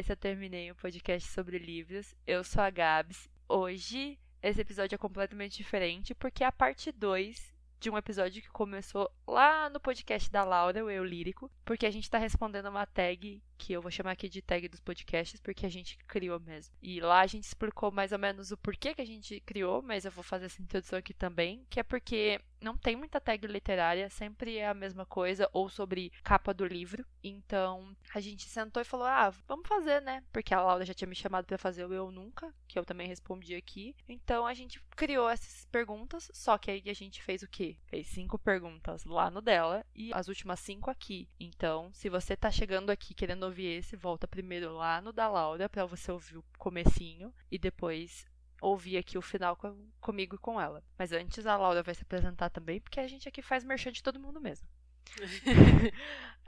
esse eu terminei um podcast sobre livros. Eu sou a Gabs. Hoje, esse episódio é completamente diferente porque é a parte 2 de um episódio que começou lá no podcast da Laura, o Eu Lírico, porque a gente está respondendo uma tag que eu vou chamar aqui de tag dos podcasts, porque a gente criou mesmo. E lá a gente explicou mais ou menos o porquê que a gente criou, mas eu vou fazer essa introdução aqui também, que é porque não tem muita tag literária, sempre é a mesma coisa, ou sobre capa do livro. Então a gente sentou e falou: ah, vamos fazer, né? Porque a Laura já tinha me chamado para fazer o Eu Nunca, que eu também respondi aqui. Então a gente criou essas perguntas, só que aí a gente fez o quê? Fez cinco perguntas lá no dela e as últimas cinco aqui. Então, se você tá chegando aqui querendo ouvir esse, volta primeiro lá no da Laura para você ouvir o comecinho e depois ouvir aqui o final com, comigo e com ela. Mas antes a Laura vai se apresentar também, porque a gente aqui faz merchan de todo mundo mesmo.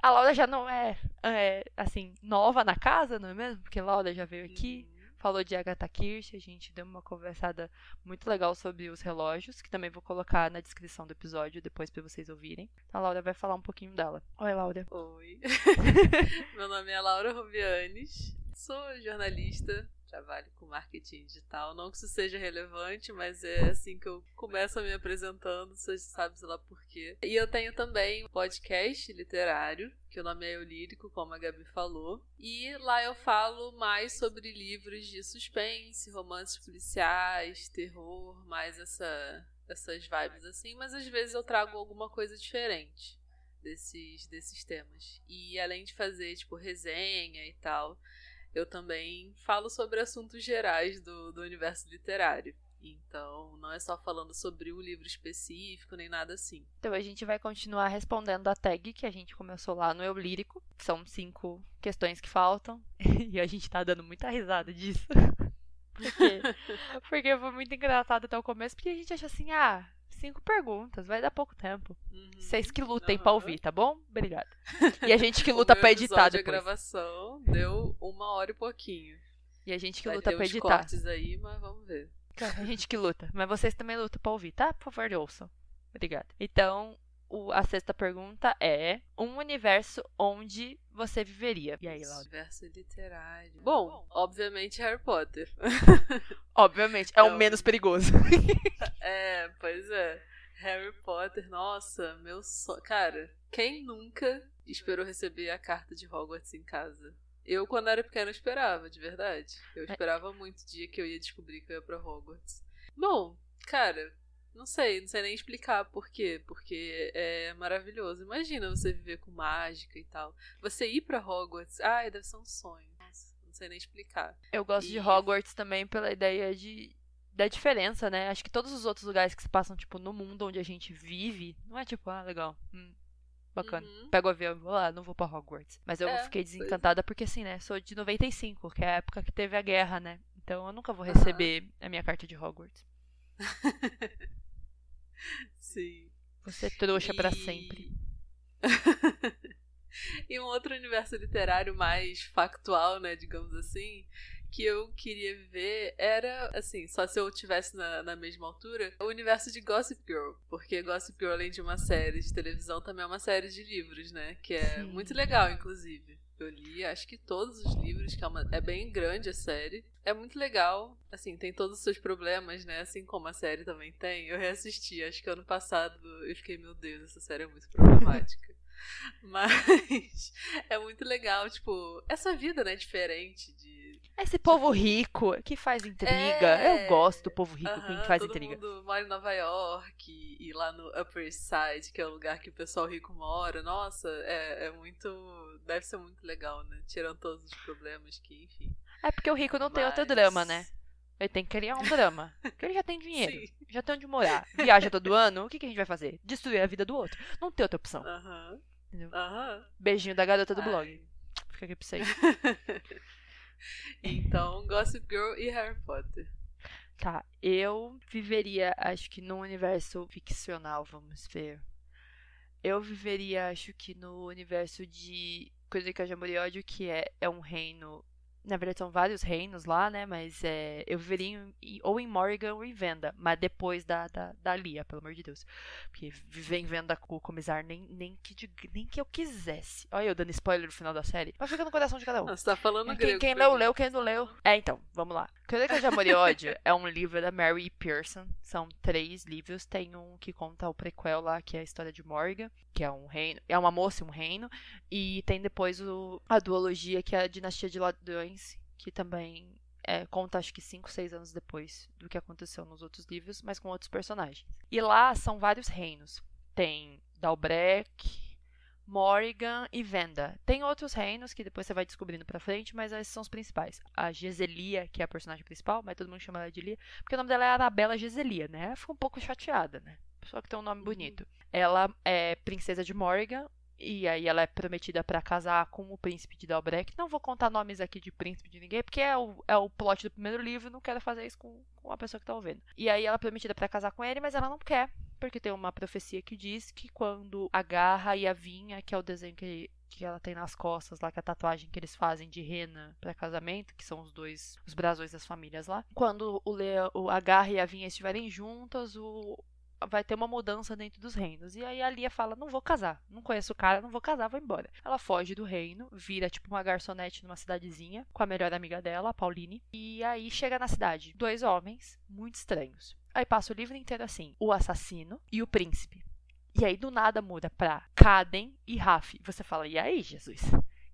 a Laura já não é, é, assim, nova na casa, não é mesmo? Porque a Laura já veio aqui, uhum. Falou de Agatha Kirsch, a gente deu uma conversada muito legal sobre os relógios, que também vou colocar na descrição do episódio depois para vocês ouvirem. Então, a Laura vai falar um pouquinho dela. Oi, Laura. Oi. Meu nome é Laura Rubianes, sou jornalista, trabalho com marketing digital. Não que isso seja relevante, mas é assim que eu começo me apresentando, você sabe lá por quê. E eu tenho também um podcast literário, que o nome é Eu Lírico, como a Gabi falou. E lá eu falo mais sobre livros de suspense, romances policiais, terror, mais essa, essas vibes assim, mas às vezes eu trago alguma coisa diferente desses, desses temas. E além de fazer, tipo, resenha e tal, eu também falo sobre assuntos gerais do, do universo literário. Então, não é só falando sobre um livro específico, nem nada assim. Então, a gente vai continuar respondendo a tag que a gente começou lá no Eu Lírico. São cinco questões que faltam. e a gente tá dando muita risada disso. porque, porque foi muito engraçado até o começo, porque a gente acha assim, ah, cinco perguntas, vai dar pouco tempo. Uhum. Vocês que lutem uhum. pra ouvir, tá bom? Obrigada. E a gente que luta pra editar depois. A gravação deu uma hora e pouquinho. E a gente que vai luta pra editar. cortes aí, mas vamos ver. A gente que luta. Mas vocês também lutam pra ouvir, tá? Por favor, ouçam. Obrigada. Então, o, a sexta pergunta é: um universo onde você viveria? E aí, Laura? Universo literário. Bom, obviamente Harry Potter. obviamente, é, é o menos perigoso. é, pois é. Harry Potter, nossa, meu sonho. Cara, quem nunca esperou receber a carta de Hogwarts em casa? Eu, quando era pequena, esperava, de verdade. Eu é. esperava é. muito o dia que eu ia descobrir que eu ia pra Hogwarts. Bom, cara, não sei, não sei nem explicar por quê. Porque é maravilhoso. Imagina você viver com mágica e tal. Você ir para Hogwarts, ai, deve ser um sonho. Nossa, não sei nem explicar. Eu gosto e... de Hogwarts também pela ideia de da diferença, né? Acho que todos os outros lugares que se passam, tipo, no mundo onde a gente vive, não é tipo, ah, legal, hum, bacana. Uhum. Pego o avião e vou lá, não vou pra Hogwarts. Mas eu é, fiquei desencantada é. porque, assim, né, sou de 95, que é a época que teve a guerra, né? Então eu nunca vou receber uhum. a minha carta de Hogwarts. Sim. Você trouxa e... para sempre. e um outro universo literário mais factual, né, digamos assim, que eu queria viver era, assim, só se eu tivesse na, na mesma altura, o universo de Gossip Girl. Porque Gossip Girl, além de uma série de televisão, também é uma série de livros, né? Que é Sim. muito legal, inclusive. Eu li, acho que todos os livros, que é, uma, é bem grande a série. É muito legal, assim, tem todos os seus problemas, né? Assim como a série também tem. Eu reassisti, acho que ano passado eu fiquei, meu Deus, essa série é muito problemática. Mas é muito legal, tipo, essa vida, né, diferente de esse povo rico que faz intriga. É... Eu gosto do povo rico uh -huh, que faz todo intriga. Todo mundo mora em Nova York e lá no Upper East Side, que é o lugar que o pessoal rico mora. Nossa, é, é muito. Deve ser muito legal, né? Tirando todos os problemas que, enfim. É porque o rico não Mas... tem outro drama, né? Ele tem que criar um drama. Porque ele já tem dinheiro, Sim. já tem onde morar. Viaja todo ano, o que, que a gente vai fazer? Destruir a vida do outro. Não tem outra opção. Aham. Uh -huh. uh -huh. Beijinho da garota do Ai. blog. Fica aqui pra você. Então, Gossip Girl e Harry Potter. Tá, eu viveria, acho que num universo ficcional, vamos ver. Eu viveria, acho que no universo de Coisa que de Amor e Ódio, que é, é um reino na verdade são vários reinos lá, né? Mas é, eu viveria em, ou em Morrigan ou em Venda, mas depois da, da, da Lia, pelo amor de Deus. Porque viver em Venda com o Comisar nem, nem, que, nem que eu quisesse. Olha eu dando spoiler no final da série. Mas fica no coração de cada um. Você tá falando quem, grego. Quem leu, leu. Quem não leu. É, então, vamos lá. Crônica de Amor e Ódio é um livro da Mary Pearson. São três livros. Tem um que conta o prequel lá, que é a história de Morgan, que é um reino. É uma moça e um reino. E tem depois o, a duologia, que é a Dinastia de Que também é, conta acho que 5, 6 anos depois do que aconteceu nos outros livros, mas com outros personagens. E lá são vários reinos. Tem Dalbrek, Morrigan e Venda. Tem outros reinos que depois você vai descobrindo pra frente, mas esses são os principais. A Geselia, que é a personagem principal, mas todo mundo chama ela de Lia, porque o nome dela é Arabella Geselia, né? Ela fica um pouco chateada, né? Pessoa que tem um nome bonito. Ela é princesa de Morrigan, e aí ela é prometida para casar com o príncipe de Dalbrek. Não vou contar nomes aqui de príncipe de ninguém, porque é o, é o plot do primeiro livro, não quero fazer isso com, com a pessoa que tá ouvindo. E aí ela é prometida para casar com ele, mas ela não quer, porque tem uma profecia que diz que quando a garra e a vinha, que é o desenho que que ela tem nas costas lá, que é a tatuagem que eles fazem de rena para casamento, que são os dois, os brasões das famílias lá. Quando o leão, a garra e a vinha estiverem juntas, o, vai ter uma mudança dentro dos reinos. E aí a Lia fala: Não vou casar, não conheço o cara, não vou casar, vou embora. Ela foge do reino, vira tipo uma garçonete numa cidadezinha com a melhor amiga dela, a Pauline. E aí chega na cidade dois homens muito estranhos. Aí passa o livro inteiro assim: o assassino e o príncipe. E aí do nada muda pra Caden e Raf. Você fala: E aí, Jesus?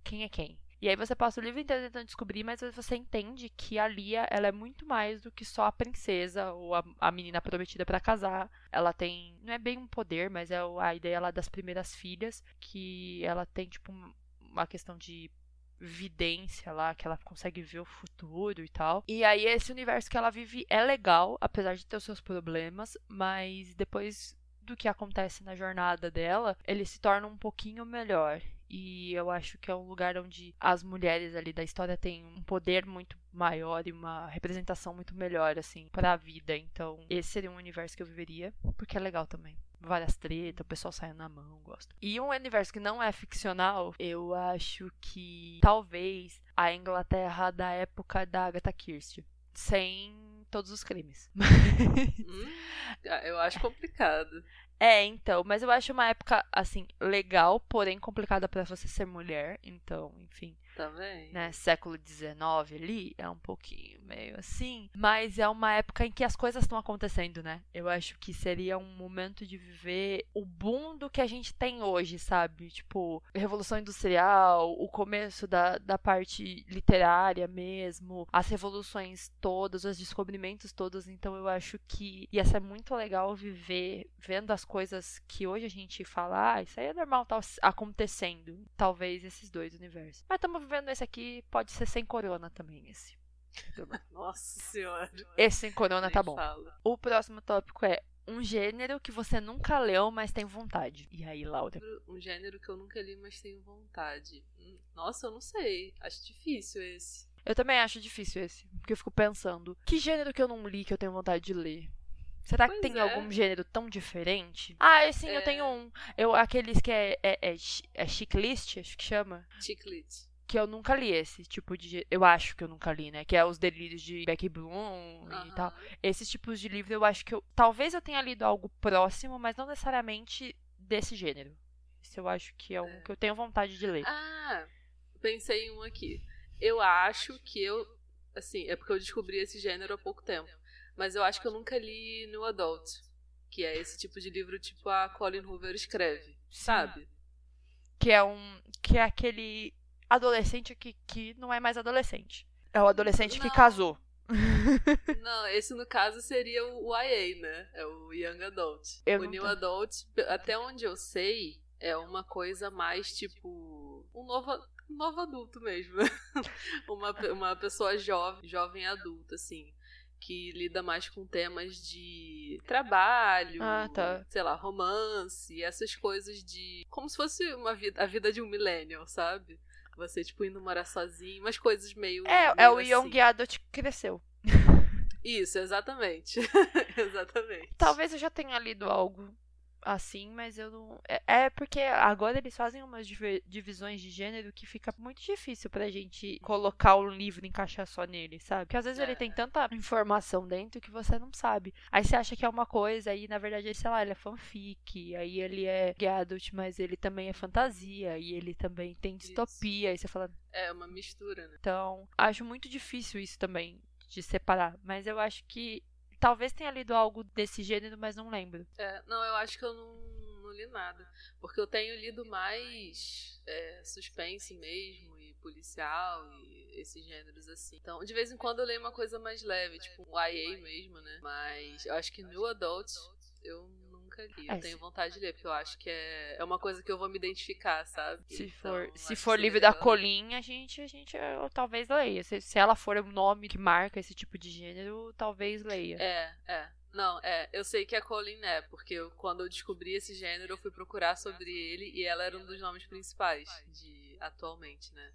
Quem é quem? E aí você passa o livro inteiro tentando descobrir, mas você entende que a Lia, ela é muito mais do que só a princesa ou a, a menina prometida para casar. Ela tem, não é bem um poder, mas é a ideia lá das primeiras filhas, que ela tem tipo uma questão de vidência lá, que ela consegue ver o futuro e tal. E aí esse universo que ela vive é legal, apesar de ter os seus problemas, mas depois do que acontece na jornada dela, ele se torna um pouquinho melhor. E eu acho que é um lugar onde as mulheres ali da história têm um poder muito maior e uma representação muito melhor, assim, para a vida. Então, esse seria um universo que eu viveria, porque é legal também. Várias tretas, o pessoal saindo na mão, gosto. E um universo que não é ficcional, eu acho que talvez a Inglaterra da época da Agatha Christie. Sem todos os crimes. Hum, eu acho complicado. É, então, mas eu acho uma época, assim, legal, porém complicada para você ser mulher. Então, enfim. Também. Né, século XIX ali, é um pouquinho meio assim. Mas é uma época em que as coisas estão acontecendo, né? Eu acho que seria um momento de viver o boom do que a gente tem hoje, sabe? Tipo, Revolução Industrial, o começo da, da parte literária mesmo, as revoluções todas, os descobrimentos todos. Então eu acho que ia ser muito legal viver vendo as coisas que hoje a gente fala, ah, isso aí é normal, tá acontecendo. Talvez esses dois universos. Mas estamos vendo esse aqui, pode ser sem corona também, esse. Nossa senhora. Esse sem corona Nem tá bom. O próximo tópico é um gênero que você nunca leu, mas tem vontade. E aí, Laura? Um gênero que eu nunca li, mas tenho vontade. Hum, Nossa, eu não sei. Acho difícil esse. Eu também acho difícil esse, porque eu fico pensando, que gênero que eu não li que eu tenho vontade de ler? Será que Pois tem é. algum gênero tão diferente? Ah, sim, eu É. tenho um. Eu, aqueles que é, é, é, é chiclist, acho que chama. Chiclete. Que eu nunca li esse tipo de. Eu acho que eu nunca li, né? Que é os delírios de Becky Bloom e Aham. tal. Esses tipos de livro eu acho que eu. Talvez eu tenha lido algo próximo, mas não necessariamente desse gênero. Esse eu acho que é um É. que eu tenho vontade de ler. Ah, pensei em um aqui. Eu acho que eu. Assim, é porque eu descobri esse gênero há pouco tempo. Mas eu acho que eu nunca li New Adult. Que é esse tipo de livro, tipo a Colin Hoover escreve. Sabe? Que é um. Que é aquele adolescente que, que não é mais adolescente. É o adolescente que Não. casou. Não, esse no caso seria o YA, né? É o Young Adult. Eu o New tô- Adult, até onde eu sei, é uma coisa mais tipo. Um novo, um novo adulto mesmo. uma, uma pessoa jovem, jovem adulta, assim. Que lida mais com temas de trabalho, Ah, tá. sei lá, romance, essas coisas de. Como se fosse uma vida, a vida de um millennial, sabe? Você, tipo, indo morar sozinho, umas coisas meio. É, é meio o Young Adult que cresceu. isso, exatamente. exatamente. Talvez eu já tenha lido algo assim, mas eu não. É, é porque agora eles fazem umas divi- divisões de gênero que fica muito difícil pra gente colocar o livro e encaixar só nele, sabe? Porque às vezes ele É. tem tanta informação dentro que você não sabe. Aí você acha que é uma coisa, aí na verdade, sei lá, ele é fanfic, aí ele é adult, mas ele também é fantasia, e ele também tem distopia, aí você fala, É uma mistura, né? então, acho muito difícil isso também de separar, mas eu acho que talvez tenha lido algo desse gênero, mas não lembro. É, não, eu acho que eu não, não li nada. Porque eu tenho lido mais é, suspense mesmo, e policial, e esses gêneros assim. Então, de vez em quando eu leio uma coisa mais leve, tipo um YA mesmo, né? Mas eu acho que New Adult eu nunca li. Eu É, tenho vontade de ler, porque eu acho que é, é uma coisa que eu vou me identificar, sabe? Se Então, for, se for livro da legal. Colin, a gente, a gente eu, talvez leia. Se, se ela for o nome que marca esse tipo de gênero, talvez leia. É, é. Não, é, eu sei que a Colin é, porque eu- quando eu descobri esse gênero, eu fui procurar sobre ele e ela era um dos nomes principais de atualmente, né?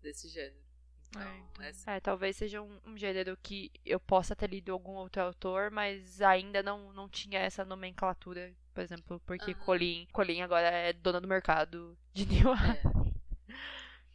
Desse gênero. Então, É, então, é, talvez seja um, um gênero que eu possa ter lido algum outro autor, mas ainda não, não tinha essa nomenclatura, por exemplo, porque Aham. Colin, Colin agora é dona do mercado de New é.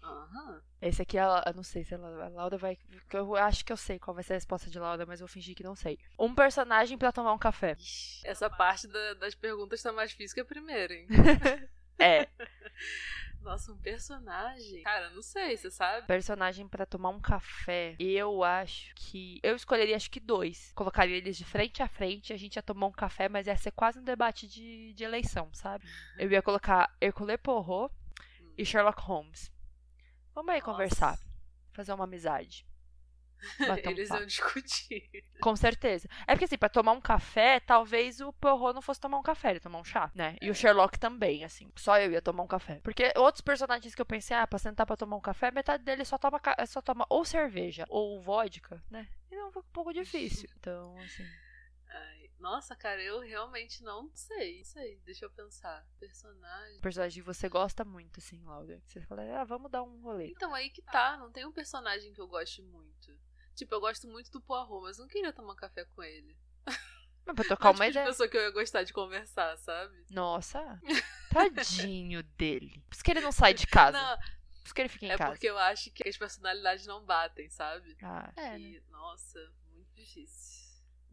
Aham. Esse aqui, ela, eu não sei se ela, a Laura vai. Eu acho que eu sei qual vai ser a resposta de Laura, mas eu vou fingir que não sei. Um personagem pra tomar um café. Ixi, Essa parte da- das perguntas tá mais difícil que a primeira, hein? É, Nossa, um personagem. Cara, não sei, você sabe? personagem pra tomar um café. Eu acho que. Eu escolheria acho que dois. Colocaria eles de frente a frente, a gente ia tomar um café, mas ia ser quase um debate de, de eleição, sabe? Eu ia colocar Hercule Poirot e Sherlock Holmes. Vamos aí Nossa. conversar. Fazer uma amizade. Bater um Eles iam discutir. Com certeza. É porque assim, pra tomar um café, talvez o Poirot não fosse tomar um café, ele tomar um chá, né? E É. o Sherlock também, assim. Só eu ia tomar um café. Porque outros personagens que eu pensei, ah, pra sentar pra tomar um café, metade deles só toma, só toma ou cerveja ou vodka, né? E é um pouco difícil. Então, assim. Nossa, cara, eu realmente não sei. Não sei, deixa eu pensar. Personagem. Personagem que você gosta muito, assim, Laura. Você fala, ah, vamos dar um rolê. Então, aí que tá. Não tem um personagem que eu goste muito. Tipo, eu gosto muito do Poirot, mas não queria tomar café com ele. Mas pra tocar é uma tipo de ideia. pessoa que eu ia gostar de conversar, sabe? Nossa, tadinho dele. Por isso que ele não sai de casa. Não, Por isso que ele fica em é casa. porque eu acho que as personalidades não batem, sabe? Ah, é, né? E, nossa, muito difícil.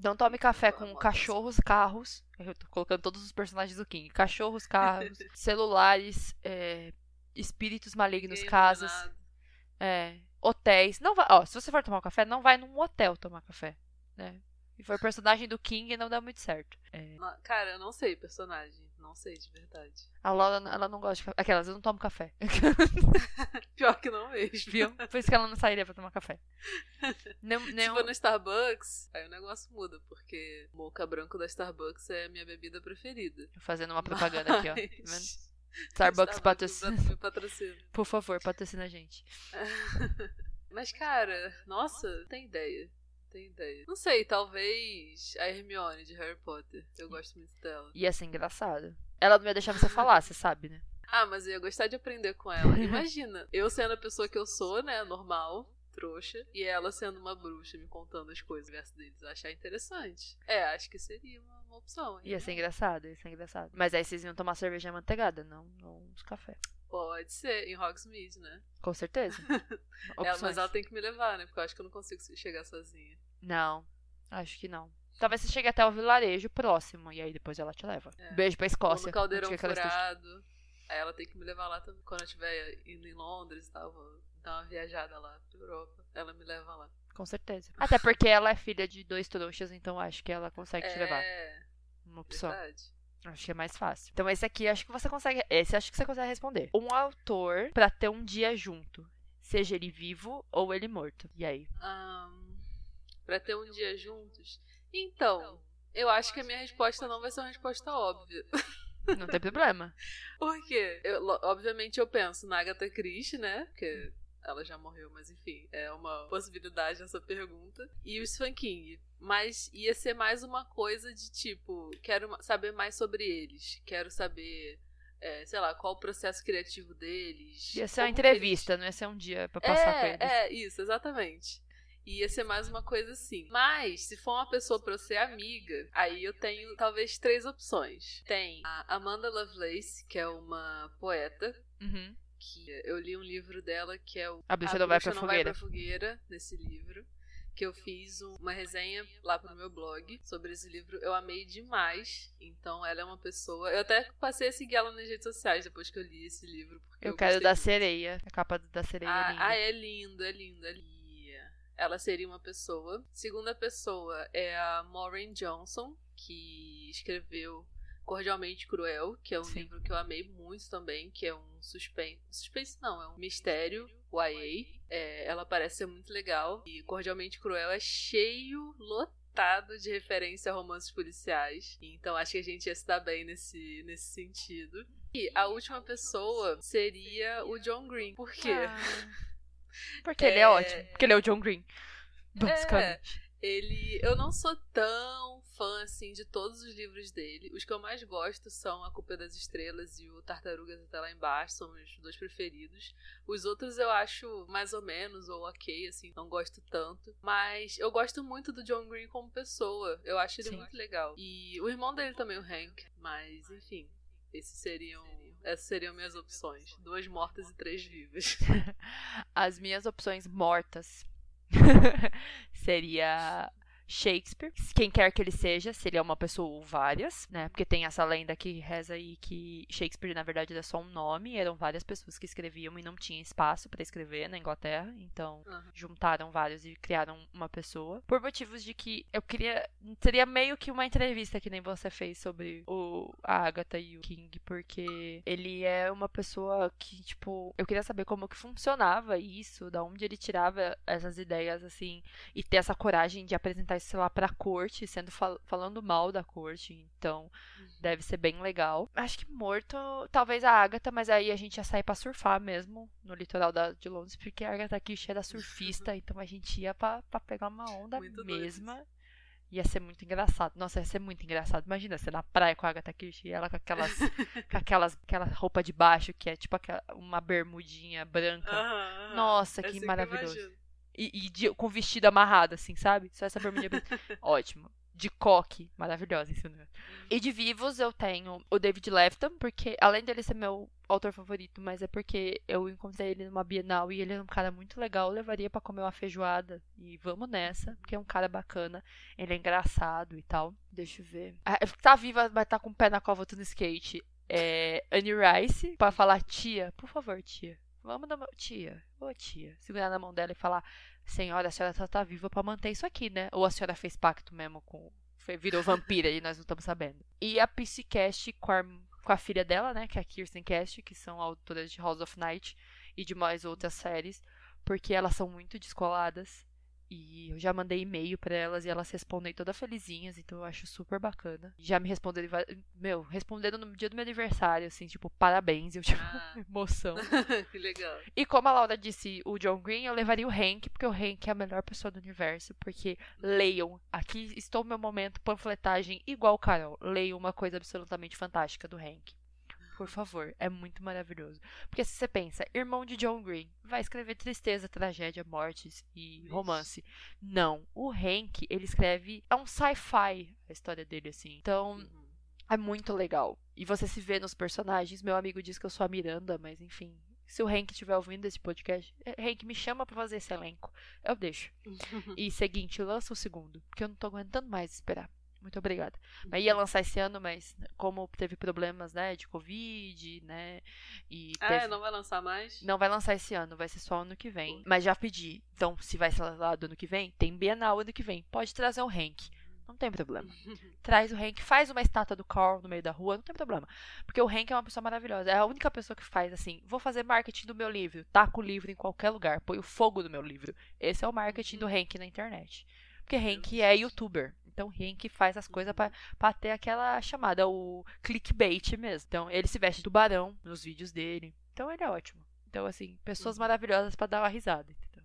Não tome café com cachorros, carros. Eu tô colocando todos os personagens do King. Cachorros, carros, celulares, é, espíritos malignos, casas, é, hotéis. Não vai, ó, se você for tomar um café, não vai num hotel tomar café, né? E for personagem do King, não dá muito certo. É, Cara, eu não sei personagem. Não sei de verdade. a Laura, ela não gosta de café. Aquelas, eu não tomo café. Pior que não mesmo. Viu? Por isso que ela não sairia pra tomar café. Nem, Se nem for no Starbucks, aí o negócio muda, porque o mocha branco da Starbucks é a minha bebida preferida. Fazendo uma propaganda aqui, ó. Tá? Mas- Starbucks patrocina. patrocina. Por favor, patrocina a gente. Mas, cara, nossa, não tem ideia. Não tem ideia. Não sei, talvez a Hermione de Harry Potter. Eu gosto muito dela. Ia ser engraçado. Ela não ia deixar você falar, você sabe, né? Ah, mas eu ia gostar de aprender com ela. Imagina, eu sendo a pessoa que eu sou, né, normal, trouxa, e ela sendo uma bruxa me contando as coisas do verso deles. Achar interessante. É, acho que seria uma, uma opção. hein? Ia ser engraçado, ia ser engraçado. Mas aí vocês iam tomar cerveja manteigada, não, não os café. Pode ser, em Hogsmeade, né? Com certeza. Ela, Opções. mas ela tem que me levar, né? Porque eu acho que eu não consigo chegar sozinha. Não, acho que não. Talvez você chegue até o vilarejo próximo e aí depois ela te leva. É. Beijo pra Ou Escócia. no caldeirão furado. Aí ela tem que me levar lá também. Quando eu estiver indo em Londres e tal, vou dar uma viajada lá pra Europa. Ela me leva lá. Com certeza. Até porque ela é filha de dois trouxas, então acho que ela consegue te levar. É, Uma opção. verdade. Acho que é mais fácil. Então esse aqui acho que você consegue. Esse acho que você consegue responder. Um autor pra ter um dia junto. Seja ele vivo ou ele morto. E aí? Ahn, pra ter um dia juntos. Então, eu acho que a minha resposta não vai ser uma resposta óbvia. Não tem problema. Por quê? Eu, obviamente eu penso na Agatha Christie, né? Porque ela já morreu, mas enfim, é uma possibilidade essa pergunta. E o Stephen King. Mas ia ser mais uma coisa de tipo, quero saber mais sobre eles. Quero saber, é, sei lá, qual o processo criativo deles. Ia ser uma entrevista, não ia ser um dia pra passar com é, eles. é, isso, exatamente. Ia ser mais uma coisa assim. Mas, se for uma pessoa pra eu ser amiga, aí eu tenho talvez três opções. Tem a Amanda Lovelace, que é uma poeta. Uhum. Que eu li um livro dela que é o A Bruxa Não Vai Pra não Fogueira. Vai pra Fogueira, nesse livro. Que eu fiz uma resenha lá pro meu blog sobre esse livro. Eu amei demais. Então, ela é uma pessoa. Eu até passei a seguir ela nas redes sociais depois que eu li esse livro. Eu, eu quero da muito. sereia. A capa da sereia é Ah, linda. ah, é lindo, é lindo, é lindo. Ela seria uma pessoa. Segunda pessoa é a Maureen Johnson, que escreveu Cordialmente Cruel, que é um Sim. livro que eu amei muito também, que é um suspense. Suspense não, é um mistério YA. É, ela parece ser muito legal. E Cordialmente Cruel é cheio, lotado de referência a romances policiais. Então acho que a gente ia se dar bem nesse, nesse sentido. E a última pessoa seria o John Green. Por quê? Ah. Porque ele é ótimo. Porque ele é o John Green. Basicamente. Ele. Eu não sou tão fã assim de todos os livros dele. Os que eu mais gosto são A Culpa é das Estrelas e o Tartarugas até lá embaixo, são os dois preferidos. Os outros eu acho mais ou menos, ou ok, assim, não gosto tanto. Mas eu gosto muito do John Green como pessoa. Eu acho ele Sim. muito legal. E o irmão dele também, o Hank. Mas, enfim, esses seriam. Essas seriam minhas opções. Duas mortas e três vivas. As minhas opções mortas seria Shakespeare, quem quer que ele seja, se ele é uma pessoa ou várias, né? Porque tem essa lenda que reza aí que Shakespeare na verdade era só um nome, eram várias pessoas que escreviam e não tinha espaço para escrever na Inglaterra, então Aham. juntaram vários e criaram uma pessoa. Por motivos de que eu queria. Seria meio que uma entrevista que nem você fez sobre o, a Agatha e o King, porque ele é uma pessoa que, tipo, eu queria saber como que funcionava isso, da onde ele tirava essas ideias, assim, e ter essa coragem de apresentar isso, sei lá, pra corte, sendo fal- falando mal da corte. Então, deve ser bem legal. Acho que morto, talvez a Agatha, mas aí a gente ia sair pra surfar mesmo no litoral da, de Londres, porque a Agatha Kish era surfista, então a gente ia pra, pra pegar uma onda Muito doido mesma. Ia ser muito engraçado. Nossa, ia ser muito engraçado. Imagina você na praia com a Agatha Christie e ela com aquelas, com aquelas aquela roupa de baixo que é tipo aquela, uma bermudinha branca. Aham. Nossa, É que assim maravilhoso. imagino. E, e de- com vestido amarrado, assim, sabe? Só essa bermudinha. Ótimo. De coque, maravilhosa isso, né? E de vivos eu tenho o David Lefton, porque além dele ser meu autor favorito, mas é porque eu encontrei ele numa Bienal e ele é um cara muito legal, eu levaria pra comer uma feijoada e vamos nessa, porque é um cara bacana, ele é engraçado e tal. Deixa eu ver. Ah, tá viva, mas tá com o pé na cova no skate. É Annie Rice, pra falar tia, por favor, tia. Vamos dar uma... Tia, ô tia. Segurar na mão dela e falar: Senhora, a senhora só tá viva pra manter isso aqui, né? Ou a senhora fez pacto mesmo com. Virou vampira e nós não estamos sabendo. E a PC Cast com a, com a filha dela, né? Que é a Kirsten Cast, que são autoras de House of Night e de mais outras séries. Porque elas são muito descoladas. E eu já mandei e-mail pra elas e elas respondem toda felizinhas, então eu acho super bacana. Já me responderam, meu, responderam no dia do meu aniversário, assim, tipo, parabéns, eu tipo, Ah. emoção. que legal. E como a Laura disse, o John Green, eu levaria o Hank, porque o Hank é a melhor pessoa do universo. Porque leiam, aqui estou no meu momento, panfletagem igual Carol. Leiam uma coisa absolutamente fantástica do Hank. Por favor, é muito maravilhoso. Porque se você pensa, irmão de John Green, vai escrever tristeza, tragédia, mortes e romance. Não, o Hank, ele escreve. É um sci-fi a história dele, assim. Então, Uhum. é muito legal. E você se vê nos personagens. Meu amigo diz que eu sou a Miranda, mas enfim. Se o Hank estiver ouvindo esse podcast, eh, Hank, me chama pra fazer esse elenco. Eu deixo. E seguinte, lança o segundo, porque eu não tô aguentando mais esperar. Muito obrigada. Mas ia lançar esse ano, mas como teve problemas, né, de Covid, né, e Ah, teve... não vai lançar mais? Não vai lançar esse ano, vai ser só ano que vem. Mas já pedi. Então, se vai ser lançado ano que vem, tem Bienal ano que vem. Pode trazer o Hank. Não tem problema. Traz o Hank, faz uma estátua do Carl no meio da rua, não tem problema. Porque o Hank é uma pessoa maravilhosa. É a única pessoa que faz assim: vou fazer marketing do meu livro, taco o livro em qualquer lugar, põe o fogo no meu livro. Esse é o marketing do Hank na internet. Porque Hank é youtuber. Então Hank faz as coisas pra, pra ter aquela chamada, o clickbait mesmo. Então ele se veste de tubarão nos vídeos dele. Então ele é ótimo. Então, assim, pessoas Uhum. maravilhosas pra dar uma risada, entendeu?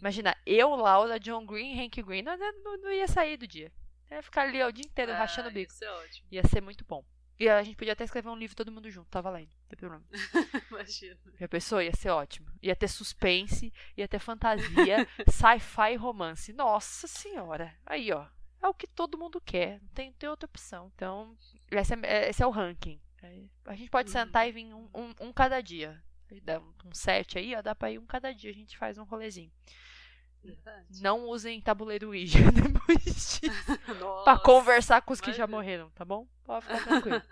Imagina, eu, Laura, John Green, Hank Green, não, não, não ia sair do dia. Eu ia ficar ali ó, o dia inteiro rachando o Ah, bico. Isso é ótimo. Ia ser muito bom. E a gente podia até escrever um livro todo mundo junto, tá valendo. tem problema. Imagina. Já pensou? Ia ser ótimo. Ia ter suspense, ia ter fantasia, sci-fi romance. Nossa senhora. Aí, ó. É o que todo mundo quer. Não tem, tem outra opção. Então, esse é, esse é o ranking. A gente pode sentar e vir um, um, um cada dia. Dá um, um set aí, ó. Dá pra ir um cada dia. A gente faz um rolezinho. Não usem tabuleiro Ouija depois disso. Nossa, pra conversar com os que já morreram, tá bom? Pode ficar tranquilo.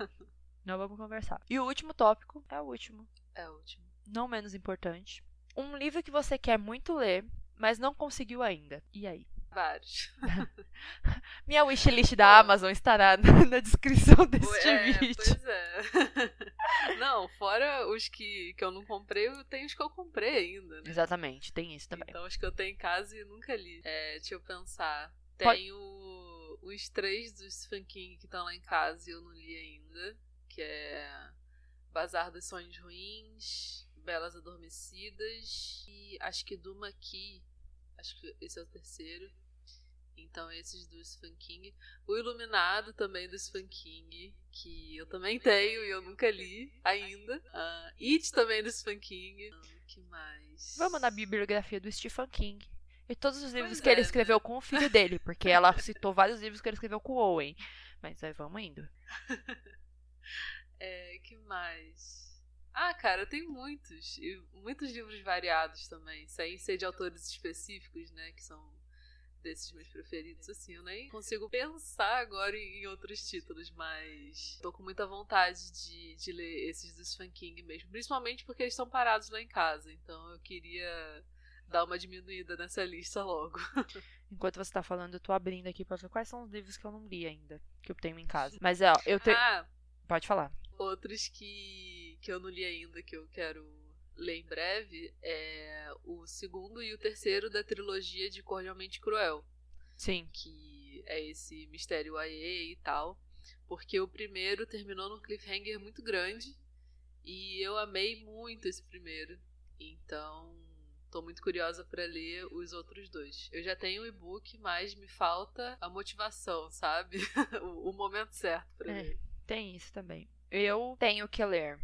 Não vamos conversar. E o último tópico é o último, É o último. não menos importante. Um livro que você quer muito ler, mas não conseguiu ainda. E aí? Vários. Minha wishlist da. Amazon estará na na descrição deste é, vídeo. Pois é. não, fora os que, que eu não comprei, tenho os que eu comprei ainda, né? Exatamente, tem isso também. Então, os que eu tenho em casa e nunca li. É, deixa eu pensar. Pode- Tenho os três dos Stephen King que estão lá em casa e eu não li ainda. Que é Bazar dos Sonhos Ruins, Belas Adormecidas e acho que Duma Aqui. Acho que esse é o terceiro. Então, esses do Stephen King. O Iluminado também do Stephen King, que eu também tenho e eu nunca li ainda. Ah, It também do Stephen King. Ah, que mais? Vamos na bibliografia do Stephen King. E todos os livros Pois que ele é, escreveu com o filho dele, porque ela citou vários livros que ele escreveu com o Owen. Mas aí vamos indo. É, que mais? Ah, cara, tem muitos. E muitos livros variados também. Sem ser de autores específicos, né? Que são desses meus preferidos. Assim, eu nem consigo pensar agora em outros títulos, mas tô com muita vontade de, de ler esses do Stephen King mesmo. Principalmente porque eles estão parados lá em casa. Então eu queria dar uma diminuída nessa lista logo. Enquanto você tá falando, eu tô abrindo aqui pra ver quais são os livros que eu não li ainda, que eu tenho em casa. Mas é, ó, eu tenho. Ah, Pode falar. Outros que, que eu não li ainda, que eu quero ler em breve, é o segundo e o terceiro da trilogia de Cordialmente Cruel, Sim. que é esse mistério AE e tal. Porque o primeiro terminou num cliffhanger muito grande e eu amei muito esse primeiro. Então, tô muito curiosa pra ler os outros dois. Eu já tenho o e-book, mas me falta a motivação, sabe? o, o momento certo pra É. ler. Tem isso também. Eu tenho que ler.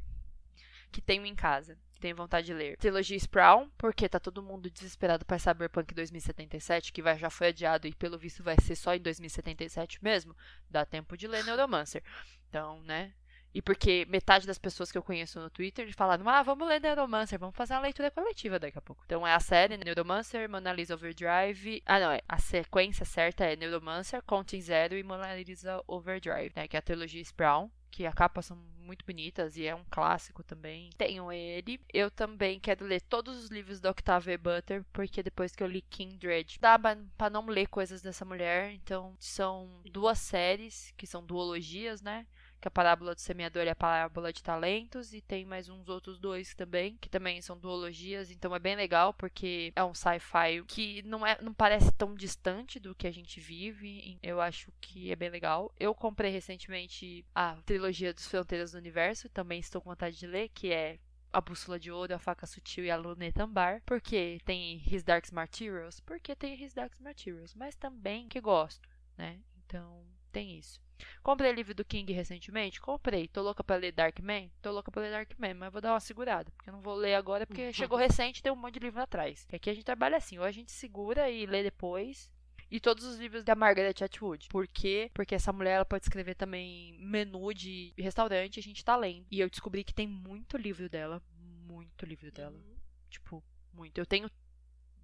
Que tenho em casa. Tenho vontade de ler. Trilogia Sprawl, porque tá todo mundo desesperado pra Cyberpunk 2077, que vai, já foi adiado e pelo visto vai ser só em 2077 mesmo. Dá tempo de ler Neuromancer. Então, né? E porque metade das pessoas que eu conheço no Twitter falaram, ah, vamos ler Neuromancer, vamos fazer uma leitura coletiva daqui a pouco. Então é a série Neuromancer, Mona Lisa Overdrive. Ah, não, é. A sequência certa é Neuromancer, Content Zero e Mona Lisa Overdrive, né? Que é a trilogia Sprawl. Que a capa são muito bonitas e é um clássico também. Tenho ele. Eu também quero ler todos os livros da Octavia Butler, porque depois que eu li Kindred, dá pra não ler coisas dessa mulher. Então são duas séries, que são duologias, né? Que é a Parábola do Semeador e a Parábola de Talentos, e tem mais uns outros dois também, que também são duologias, então é bem legal, porque é um sci-fi que não, é, não parece tão distante do que a gente vive, eu acho que é bem legal. Eu comprei recentemente a trilogia dos Fronteiras do Universo, também estou com vontade de ler, que é a Bússola de Ouro, a Faca Sutil e a Luneta Ambar. Porque tem His Dark Materials? Porque tem His Dark Materials, mas também que gosto, né? Então, tem isso. Comprei livro do King recentemente? Comprei. Tô louca pra ler Darkman? Tô louca pra ler Darkman, mas vou dar uma segurada. Porque eu não vou ler agora, porque chegou recente e tem um monte de livro atrás. E aqui a gente trabalha assim, ou a gente segura e lê depois. E todos os livros da Margaret Atwood. Por quê? Porque essa mulher ela pode escrever também menu de restaurante e a gente tá lendo. E eu descobri que tem muito livro dela. Muito livro dela. Uhum. Tipo, muito. Eu tenho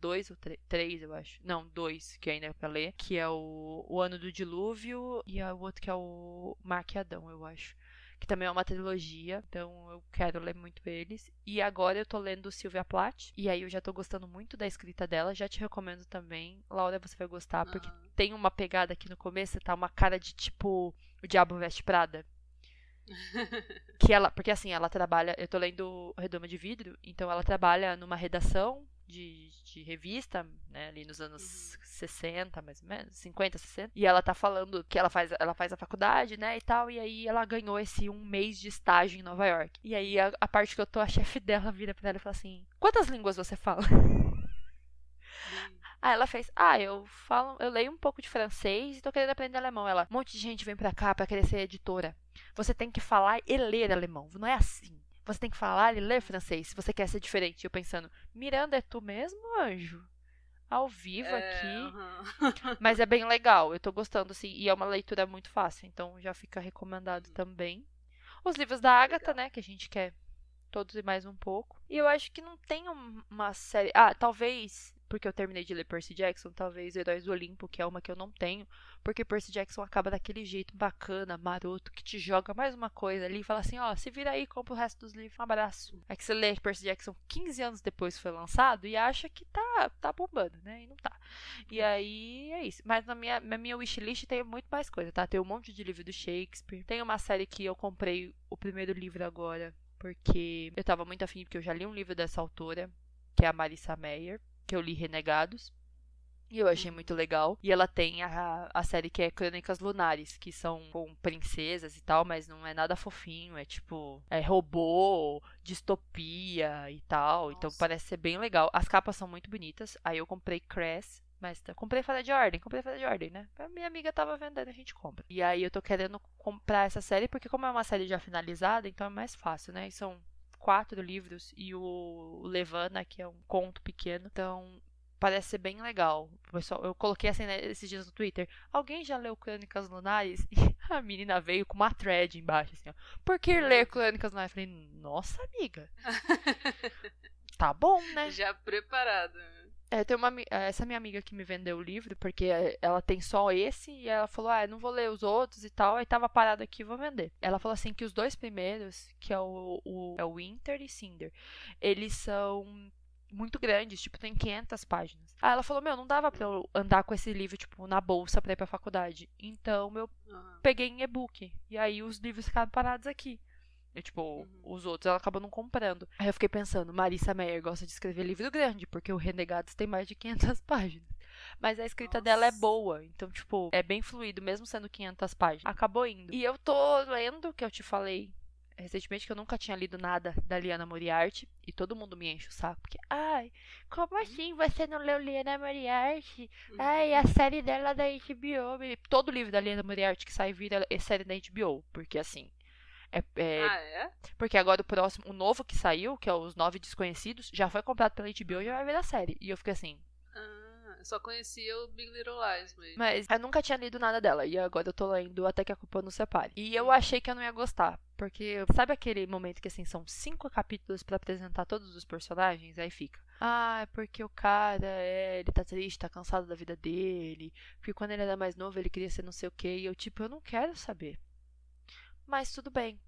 dois ou três, eu acho. Não, dois que ainda é pra ler. Que é o, o Ano do Dilúvio e a- o outro que é o Maquiadão, eu acho. Que também é uma trilogia, então eu quero ler muito eles. E agora eu tô lendo Sylvia Plath. E aí eu já tô gostando muito da escrita dela. Já te recomendo também. Laura, você vai gostar, porque Aham. tem uma pegada aqui no começo, tá uma cara de tipo o Diabo Veste Prada. Que ela, porque assim, ela trabalha, eu tô lendo Redoma de Vidro, então ela trabalha numa redação de, de revista, né, ali nos anos 60, mais ou menos, 50, 60. E ela tá falando que ela faz, ela faz a faculdade, né, e tal, e aí ela ganhou esse um mês de estágio em Nova York. E aí a, a parte que eu tô, a chefe dela vira pra ela e fala assim: "Quantas línguas você fala?" Ah, ela fez. Ah, eu falo, eu leio um pouco de francês e tô querendo aprender alemão. Ela, um monte de gente vem pra cá pra querer ser editora. Você tem que falar e ler alemão. Não é assim. Você tem que falar e ler francês se você quer ser diferente. Eu pensando, Miranda, é tu mesmo, anjo? Ao vivo É, aqui. Mas é bem legal, eu tô gostando, assim, e é uma leitura muito fácil, então já fica recomendado Uhum. também. Os livros da Agatha, né, que a gente quer todos e mais um pouco. E eu acho que não tem um- uma série. Ah, talvez, porque eu terminei de ler Percy Jackson, talvez Heróis do Olimpo, que é uma que eu não tenho, porque Percy Jackson acaba daquele jeito bacana, maroto, que te joga mais uma coisa ali e fala assim: ó, se vira aí, compra o resto dos livros, um abraço. É que você lê Percy Jackson 15 anos depois que foi lançado e acha que tá, tá bombando, né? E não tá. E aí é isso. Mas na minha, na minha wishlist tem muito mais coisa, tá? Tem um monte de livro do Shakespeare. Tem uma série que eu comprei o primeiro livro agora, porque eu tava muito afim, porque eu já li um livro dessa autora, que é a Marissa Meyer, que eu li Renegados. E eu achei muito legal. E ela tem a, a série que é Crônicas Lunares, que são com princesas e tal, mas não é nada fofinho. É tipo, é robô, distopia e tal. Então Nossa. parece ser bem legal. As capas são muito bonitas. Aí eu comprei Cress. Mas comprei fora de ordem, comprei fora de ordem, né? A minha amiga tava vendendo, a gente compra. E aí eu tô querendo comprar essa série, porque como é uma série já finalizada, então é mais fácil, né? E são quatro livros e o Levana, que é um conto pequeno. Então, parece ser bem legal. Pessoal, eu coloquei assim né, esses dias no Twitter. Alguém já leu Crônicas Lunares? E a menina veio com uma thread embaixo, assim, ó. Por que ler Crônicas Lunares? Eu falei, nossa, amiga. Tá bom, né? Já preparado. É, tem uma, ami- essa minha amiga que me vendeu o livro, porque é, ela tem só esse, e ela falou, ah, eu não vou ler os outros e tal, aí tava parado aqui, vou vender. Ela falou assim que os dois primeiros, que é o, o, é o Winter e Cinder, eles são muito grandes, tipo, tem 500 páginas. Aí ela falou, meu, não dava pra eu andar com esse livro, tipo, na bolsa pra ir pra faculdade. Então, eu peguei em e-book, e aí os livros ficaram parados aqui. E, tipo, Uhum. os outros ela acabou não comprando. Aí eu fiquei pensando, Marissa Meyer gosta de escrever livro grande, porque o Renegados tem mais de 500 páginas. Mas a escrita dela é Nossa. boa, então, tipo, é bem fluido, mesmo sendo 500 páginas. Acabou indo. E eu tô lendo, que eu te falei recentemente, que eu nunca tinha lido nada da Liana Moriarty, e todo mundo me enche o saco, porque, ai, como assim você não leu Liana Moriarty? Ai, a série dela da HBO. Todo livro da Liana Moriarty que sai vira é série da HBO, porque assim... É, é- Ah, é? porque agora o próximo, o novo que saiu, que é os Nove Desconhecidos, já foi comprado pela HBO e já vai virar série. E eu fiquei assim, Ah, eu só conhecia o Big Little Lies mesmo. mas eu nunca tinha lido nada dela. E agora eu tô lendo até que a culpa nos separe. E eu achei que eu não ia gostar. Porque, sabe aquele momento que assim, são cinco capítulos pra apresentar todos os personagens? Aí fica. Ah, é porque o cara, é, ele tá triste, tá cansado da vida dele. Porque quando ele era mais novo, ele queria ser não sei o quê. E eu, tipo, eu não quero saber. Mas tudo bem.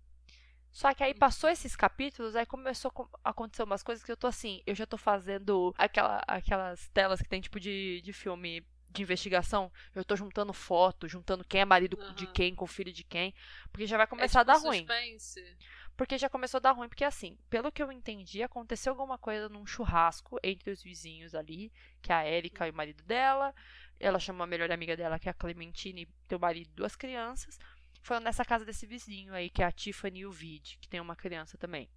Só que aí passou esses capítulos, aí começou a acontecer umas coisas que eu tô assim, eu já tô fazendo aquela, aquelas telas que tem tipo de, de filme de investigação. Eu tô juntando foto, juntando quem é marido de Aham. quem, com filho de quem. Porque já vai é começar tipo a dar ruim. suspense. Porque já começou a dar ruim, porque assim, pelo que eu entendi, aconteceu alguma coisa num churrasco entre os vizinhos ali, que é a Erika e o marido dela. Ela chamou a melhor amiga dela, que é a Clementine, teu marido e duas crianças. Foram nessa casa desse vizinho aí, que é a Tiffany e o Vid, que tem uma criança também.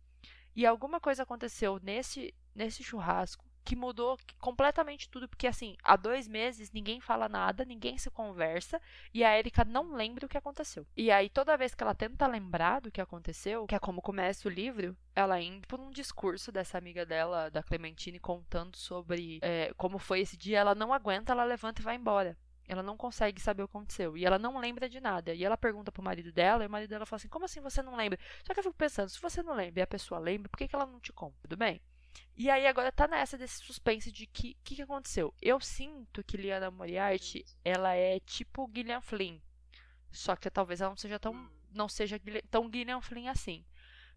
E alguma coisa aconteceu nesse, nesse churrasco que mudou completamente tudo, porque assim, há dois meses ninguém fala nada, ninguém se conversa, e a Erika não lembra o que aconteceu. E aí, toda vez que ela tenta lembrar do que aconteceu, que é como começa o livro, ela indo por um discurso dessa amiga dela, da Clementine, contando sobre é, como foi esse dia, ela não aguenta, ela levanta e vai embora. Ela não consegue saber o que aconteceu. E ela não lembra de nada. E ela pergunta pro marido dela, e o marido dela fala assim: Como assim você não lembra? Só que eu fico pensando: se você não lembra e a pessoa lembra, por que, que ela não te conta? Tudo bem? E aí agora tá nessa desse suspense de que que, que aconteceu. Eu sinto que Liana Moriarty, ela é tipo Gillian Flynn. Só que talvez ela não seja tão, Hum. não seja tão Gillian Flynn assim.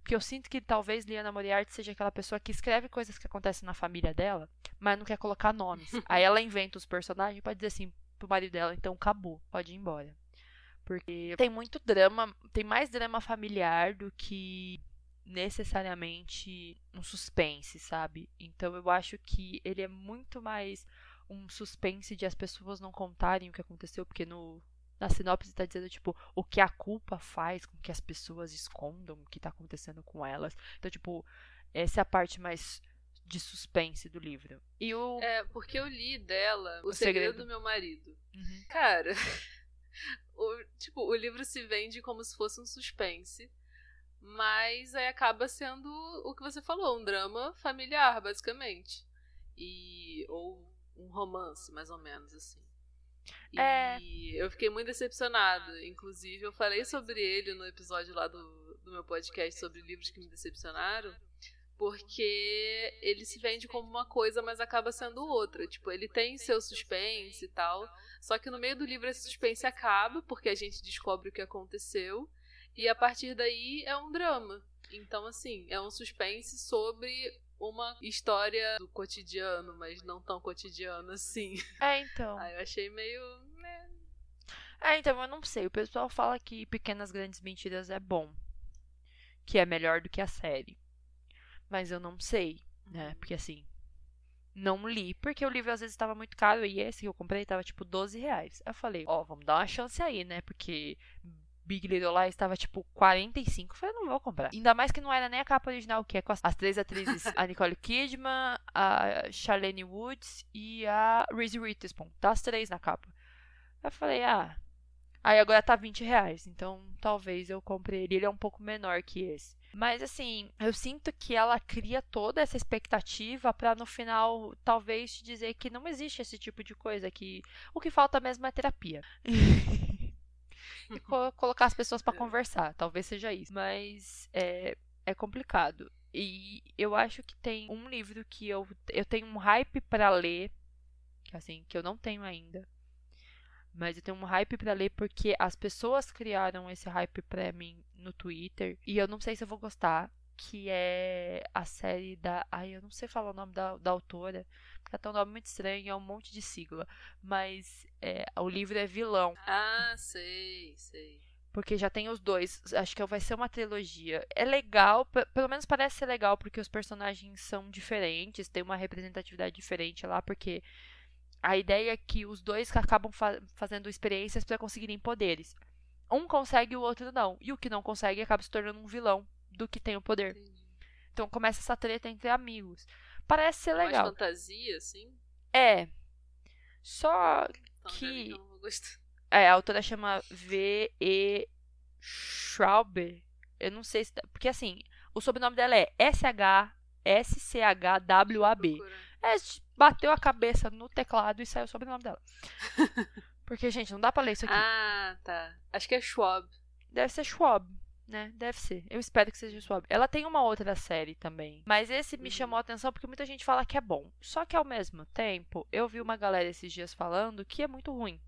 Porque eu sinto que talvez Liana Moriarty seja aquela pessoa que escreve coisas que acontecem na família dela, mas não quer colocar nomes. aí ela inventa os personagens e pode dizer assim pro marido dela, então acabou, pode ir embora. Porque tem muito drama, tem mais drama familiar do que necessariamente um suspense, sabe? Então eu acho que ele é muito mais um suspense de as pessoas não contarem o que aconteceu, porque no na sinopse tá dizendo tipo o que a culpa faz com que as pessoas escondam o que tá acontecendo com elas. Então, tipo, essa é a parte mais de suspense do livro. E o É, porque eu li dela O, O Segredo, Segredo. do Meu Marido. Uhum. Cara, o, tipo, o livro se vende como se fosse um suspense. Mas aí acaba sendo o que você falou, um drama familiar, basicamente. E. ou um romance, mais ou menos, assim. E É. eu fiquei muito decepcionada. Inclusive, eu falei sobre ele no episódio lá do, do meu podcast sobre livros que me decepcionaram. Porque ele se vende como uma coisa, mas acaba sendo outra. Tipo, ele tem seu suspense e tal. Só que no meio do livro esse suspense acaba, porque a gente descobre o que aconteceu. E a partir daí é um drama. Então, assim, é um suspense sobre uma história do cotidiano, mas não tão cotidiano assim. É, então. Aí eu achei meio. né? É, então, eu não sei. O pessoal fala que Pequenas Grandes Mentiras é bom. Que é melhor do que a série. Mas eu não sei, né? Porque assim. Não li, porque o livro às vezes estava muito caro e esse que eu comprei tava tipo 12 reais. Eu falei, ó, vamos dar uma chance aí, né? Porque Big Little Lies estava tipo 45. Eu falei, não vou comprar. Ainda mais que não era nem a capa original, que é com as, as três atrizes: a Nicole Kidman, a Charlene Woods e a Reese Witherspoon. Tá as três na capa. Eu falei, ah. Aí agora tá 20 reais, então talvez eu compre ele. Ele é um pouco menor que esse. Mas assim, eu sinto que ela cria toda essa expectativa pra no final talvez te dizer que não existe esse tipo de coisa, que o que falta mesmo é terapia. e co- colocar as pessoas pra conversar, talvez seja isso. Mas é, é complicado. E eu acho que tem um livro que eu, eu tenho um hype pra ler, que assim, que eu não tenho ainda. Mas eu tenho um hype pra ler porque as pessoas criaram esse hype pra mim no Twitter. E eu não sei se eu vou gostar. Que é a série da. Ai, eu não sei falar o nome da, da autora. Porque tem um nome muito estranho, é um monte de sigla. Mas é, o livro é Vilão. Ah, sei, sei. Porque já tem os dois. Acho que vai ser uma trilogia. É legal, pe- pelo menos parece ser legal, porque os personagens são diferentes, tem uma representatividade diferente lá, porque a ideia é que os dois acabam fa- fazendo experiências para conseguirem poderes. Um consegue e o outro não. E o que não consegue acaba se tornando um vilão do que tem o poder. Entendi. Então começa essa treta entre amigos. Parece ser Mais legal. fantasia, assim? É. Só Então, Que- não vou gostar. É, a autora chama V.E. Schauber. Eu não sei se. Porque assim, o sobrenome dela é S-H-S-C-H-W-A-B. É, bateu a cabeça no teclado e saiu o sobrenome dela. Porque, gente, não dá pra ler isso aqui. Ah, tá. Acho que é Schwab. Deve ser Schwab, né? Deve ser. Eu espero que seja Schwab. Ela tem uma outra série também. Mas esse me Uhum. chamou a atenção porque muita gente fala que é bom. Só que ao mesmo tempo, eu vi uma galera esses dias falando que é muito ruim.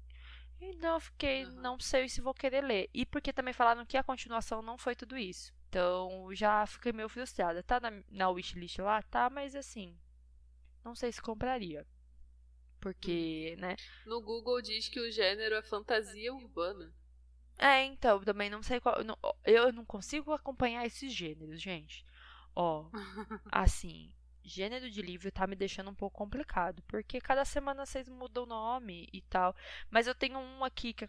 Então eu fiquei, Uhum. não sei se vou querer ler. E porque também falaram que a continuação não foi tudo isso. Então já fiquei meio frustrada. Tá na, na wishlist lá? Tá, mas assim. Não sei se compraria. Porque, né? No Google diz que o gênero é fantasia urbana. É, então, também não sei qual. eu não- Eu não consigo acompanhar esses gêneros, gente. Ó, assim, gênero de livro tá me deixando um pouco complicado. Porque cada semana vocês mudam o nome e tal. Mas eu tenho um aqui que eu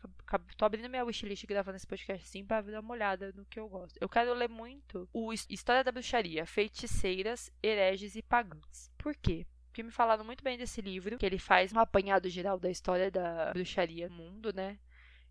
tô abrindo minha wishlist gravando esse podcast assim pra dar uma olhada no que eu gosto. Eu quero ler muito o His- História da Bruxaria, Feiticeiras, Hereges e Pagãs. Por quê? Porque me falaram muito bem desse livro, que ele faz um apanhado geral da história da bruxaria no mundo, né?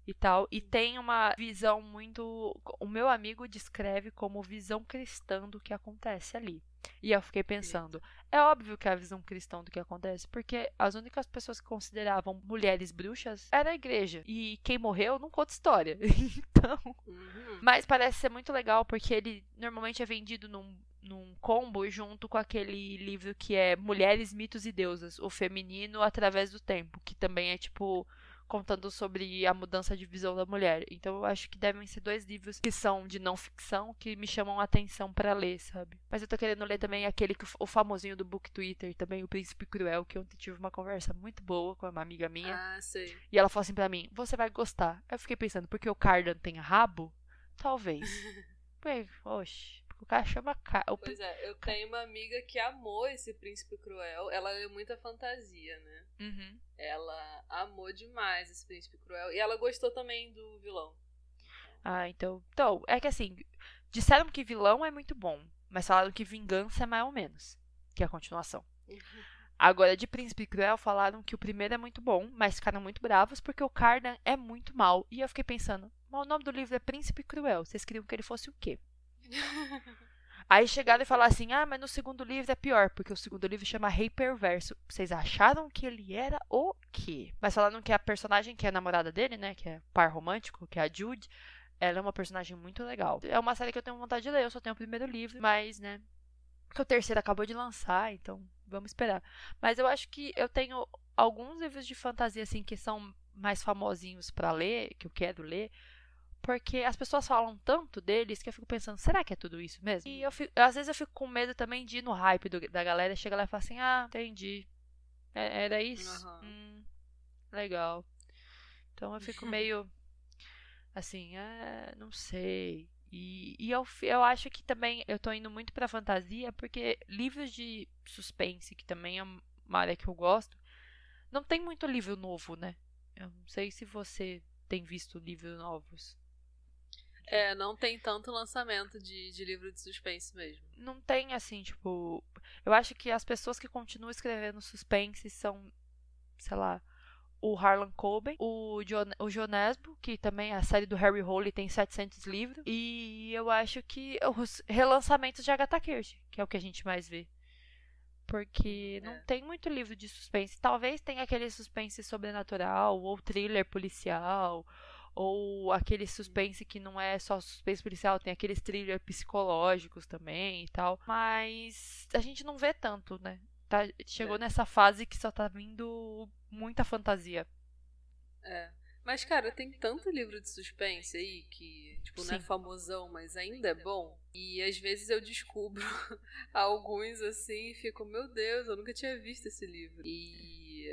e tal. E tem uma visão muito. O meu amigo descreve como visão cristã do que acontece ali. E eu fiquei pensando, é óbvio que é a visão cristã do que acontece, porque as únicas pessoas que consideravam mulheres bruxas era a igreja. E quem morreu não conta história. então. Uhum. Mas parece ser muito legal porque ele normalmente é vendido num, num combo junto com aquele livro que é Mulheres, Mitos e Deusas, o feminino através do tempo, que também é tipo contando sobre a mudança de visão da mulher. Então eu acho que devem ser dois livros que são de não ficção que me chamam a atenção pra ler, sabe? Mas eu tô querendo ler também aquele que o famosinho do Book Twitter, também o Príncipe Cruel, que ontem tive uma conversa muito boa com uma amiga minha. Ah, sei. E ela falou assim pra mim: Você vai gostar. Eu fiquei pensando, porque o Cardan tem rabo? Talvez. Ué, oxe, o cara chama Car... o Pois é, eu tenho uma amiga que amou esse Príncipe Cruel. Ela lê muita fantasia, né? Uhum. Ela amou demais esse Príncipe Cruel. E ela gostou também do vilão. Ah, então. Então, é que assim, disseram que vilão é muito bom, mas falaram que vingança é mais ou menos, que é a continuação. Agora, de Príncipe Cruel, falaram que o primeiro é muito bom, mas ficaram muito bravos porque o Cardan é muito mal. E eu fiquei pensando, mas o nome do livro é Príncipe Cruel. Vocês queriam que ele fosse o quê? Aí chegaram e falaram assim: ah, mas no segundo livro é pior, porque o segundo livro chama Rei Perverso. Vocês acharam que ele era o quê? Mas falaram que a personagem que é a namorada dele, né, que é par romântico, que é a Jude, ela é uma personagem muito legal. É uma série que eu tenho vontade de ler, eu só tenho o primeiro livro, mas, né, que o terceiro acabou de lançar, então vamos esperar. Mas eu acho que eu tenho alguns livros de fantasia, assim, que são mais famosinhos para ler, que eu quero ler, porque as pessoas falam tanto deles que eu fico pensando, será que é tudo isso mesmo? E eu fico, às vezes eu fico com medo também de ir no hype do, da galera, chega lá e fala assim, ah, entendi. É, era isso? Uhum. Hum, legal. Então eu fico meio assim, ah, não sei. E, e eu, eu acho que também eu tô indo muito pra fantasia, porque livros de suspense, que também é uma área que eu gosto, não tem muito livro novo, né? Eu não sei se você tem visto livros novos. É, não tem tanto lançamento de, de livro de suspense mesmo. Não tem, assim, tipo. Eu acho que as pessoas que continuam escrevendo suspense são, sei lá, o Harlan Coben, o, John, o Jonesbo, que também é a série do Harry Hole tem 700 livros. E eu acho que os relançamentos de Agatha Christie, que é o que a gente mais vê. Porque não é. tem muito livro de suspense. Talvez tenha aquele suspense sobrenatural, ou thriller policial, ou aquele suspense que não é só suspense policial, tem aqueles thrillers psicológicos também e tal. Mas a gente não vê tanto, né? Tá, chegou é. nessa fase que só tá vindo muita fantasia. É. Mas, cara, tem tanto livro de suspense aí que, tipo, Sim. não é famosão, mas ainda é bom. E às vezes eu descubro alguns assim e fico, meu Deus, eu nunca tinha visto esse livro. E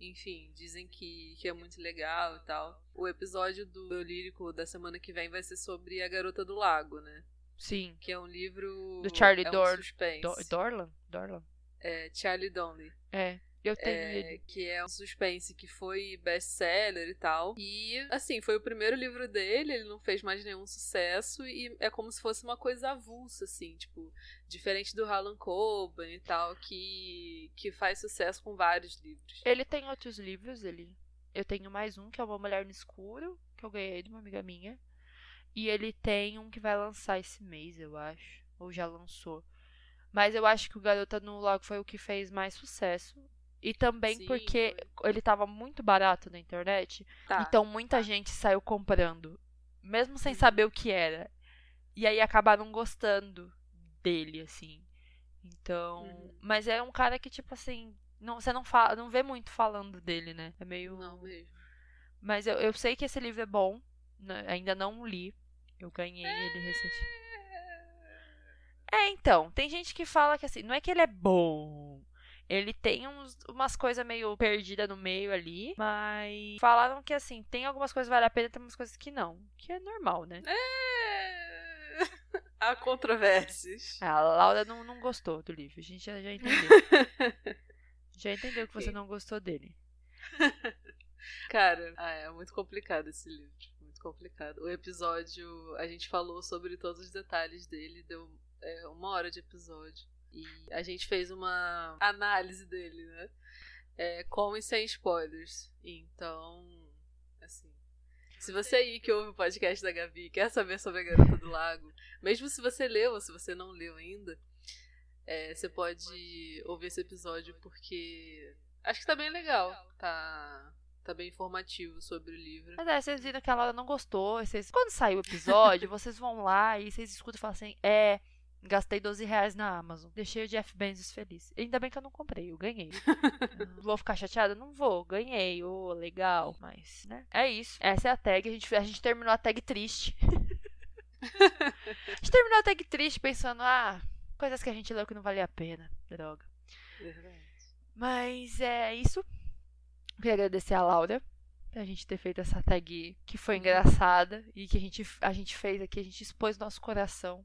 enfim, dizem que, que é muito legal e tal. O episódio do Lírico da semana que vem vai ser sobre A Garota do Lago, né? Sim. Que é um livro. Do Charlie é Dor um suspense. Do Dorlan? Dorlan. É, Charlie Donnelly. É. Eu tenho é. Que é um suspense que foi best-seller e tal. E, assim, foi o primeiro livro dele, ele não fez mais nenhum sucesso e é como se fosse uma coisa avulsa, assim, tipo, diferente do Harlan Coben e tal, que, que faz sucesso com vários livros. Ele tem outros livros, ele. Eu tenho mais um, que é Uma Mulher no Escuro, que eu ganhei de uma amiga minha. E ele tem um que vai lançar esse mês, eu acho. Ou já lançou. Mas eu acho que o Garota no Lago foi o que fez mais sucesso. E também Sim, porque foi. ele tava muito barato na internet. Tá, então muita tá. gente saiu comprando. Mesmo sem uhum. saber o que era. E aí acabaram gostando dele, assim. Então. Uhum. Mas é um cara que, tipo assim. Não, você não, fala, não vê muito falando dele, né? É meio. Não mesmo. Mas eu, eu sei que esse livro é bom. Né? Ainda não li. Eu ganhei é... ele recentemente. É, então. Tem gente que fala que assim. Não é que ele é bom. Ele tem uns, umas coisas meio perdidas no meio ali, mas falaram que assim, tem algumas coisas que vale a pena, tem umas coisas que não. Que é normal, né? É. Há controvérsias. A Laura não, não gostou do livro, a gente já, já entendeu. já entendeu que você não gostou dele. Cara, ah, é muito complicado esse livro. Muito complicado. O episódio, a gente falou sobre todos os detalhes dele, deu é, uma hora de episódio. E a gente fez uma análise dele, né? É, com e sem spoilers. Então, assim. Se você aí que ouve o podcast da Gabi quer saber sobre a Garota do Lago, mesmo se você leu ou se você não leu ainda, é, você pode ouvir esse episódio porque acho que tá bem legal. Tá, tá bem informativo sobre o livro. Mas é, vocês viram que a Laura não gostou. Vocês, quando sair o episódio, vocês vão lá e vocês escutam e falam assim: é. Gastei 12 reais na Amazon. Deixei o Jeff Bezos feliz. Ainda bem que eu não comprei, eu ganhei. vou ficar chateada? Não vou, ganhei. Ô, oh, legal. Mas, né? É isso. Essa é a tag. A gente, a gente terminou a tag triste. a gente terminou a tag triste pensando, ah, coisas que a gente leu que não valia a pena. Droga. Verdade. Mas é isso. Queria agradecer a Laura a gente ter feito essa tag que foi engraçada e que a gente, a gente fez aqui, a gente expôs nosso coração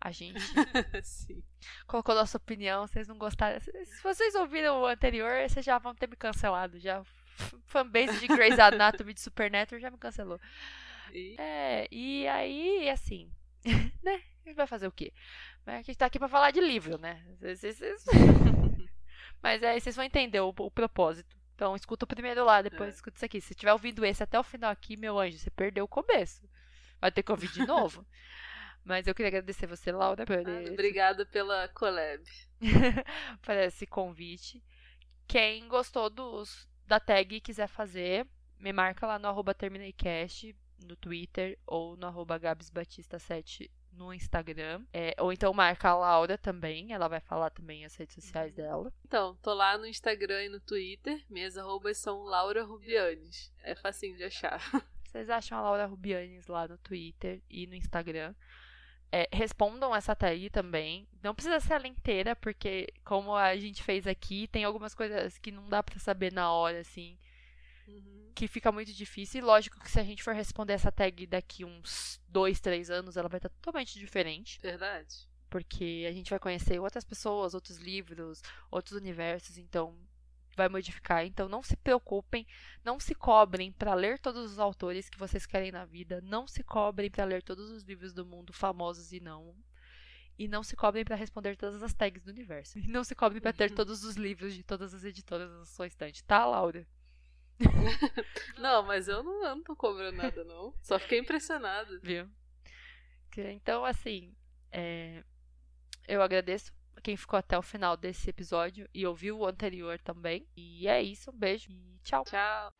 a gente colocou nossa opinião, vocês não gostaram. Se vocês ouviram o anterior, vocês já vão ter me cancelado. Já fanbase de Grey's Anatomy de Supernatural já me cancelou. E? É, e aí, assim, né? A gente vai fazer o quê? Mas a gente tá aqui pra falar de livro, né? Mas aí vocês vão entender o, o, propósito. Então, escuta o primeiro lá, depois é. escuta isso aqui. Se tiver ouvindo esse até o final aqui, meu anjo, você perdeu o começo. Vai ter que ouvir de novo. Mas eu queria agradecer você, Laura, por Ah, esse, Obrigada pela collab. por esse convite. Quem gostou dos, da tag e quiser fazer, me marca lá no arroba TermineiCast no Twitter ou no arroba GabsBatista7 no Instagram. É, ou então marca a Laura também, ela vai falar também as redes sociais dela. Então, tô lá no Instagram e no Twitter. Minhas arrobas são Laura Rubianes. É facinho de achar. Vocês acham a Laura Rubianes lá no Twitter e no Instagram. É, respondam essa tag também. Não precisa ser ela inteira, porque como a gente fez aqui, tem algumas coisas que não dá pra saber na hora, assim, Uhum. que fica muito difícil. E lógico que se a gente for responder essa tag daqui uns dois, três anos, ela vai estar totalmente diferente. Verdade. Porque a gente vai conhecer outras pessoas, outros livros, outros universos, então vai modificar. Então não se preocupem, não se cobrem para ler todos os autores que vocês querem na vida, não se cobrem para ler todos os livros do mundo famosos e não. E não se cobrem para responder todas as tags do universo. E não se cobrem para ter todos os livros de todas as editoras na sua estante, tá, Laura? Não, mas eu não, eu não tô cobrando nada, não. Só fiquei impressionada. Viu? Então, assim, é, eu agradeço quem ficou até o final desse episódio e ouviu o anterior também. E é isso, um beijo e tchau. Tchau.